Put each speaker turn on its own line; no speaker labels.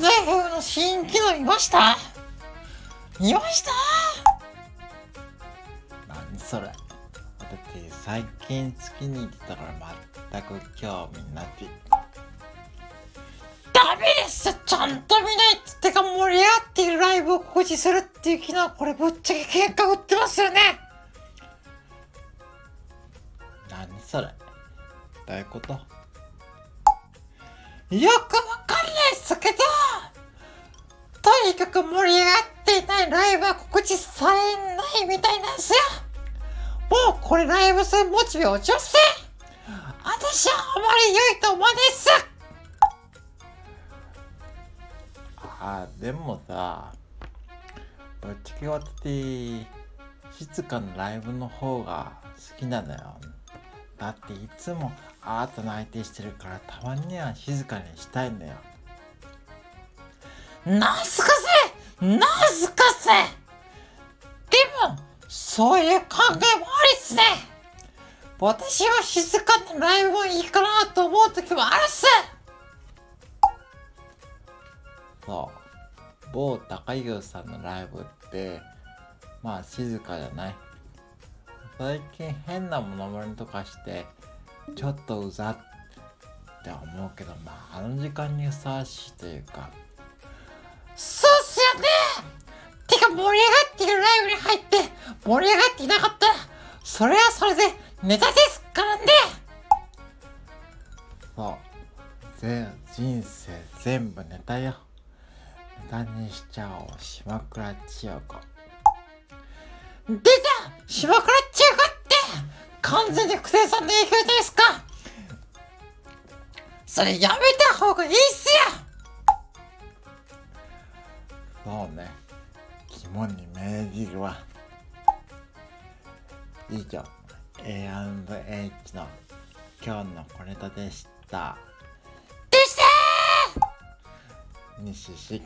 全風の新機能見ました？見ました？
何それ。だって最近月に行ってたから全く興味なき
ダメです。ちゃんと見ないってか盛り上がっているライブを告知するっていう機能これぶっちゃけ喧嘩売ってますよね。
何それ。どういうこと？
よくわかんないっすけど。にかく盛り上がっていないライブは告知されないみたいなんですよ。もうこれライブするモチベ落ちません。私はあまり良いと思わないっす。
あーでもさぶっちゃけ私静かなライブの方が好きなのよ。だっていつもアートの相手してるからたまには静かにしたいのよ。
なんすかせなんすかせでもそういう考えもありっすね。私は静かなライブもいいかなと思う時もあるっす。
そう。某高優さんのライブってまあ静かじゃない。最近変なものまねとかしてちょっとうざって思うけどまああの時間にふさわしいというか。
盛り上がっていなかったらそれはそれでネタですからね。
そう。全人生全部ネタよ。ネタにしちゃおう。島倉千代子。
出た！島倉千代子って完全に福生さんの影響じゃないですか。それやめた方がいいっすよ。
そうね。肝に銘じるわ以上。A&H の今日の小ネタでした。
でした
西し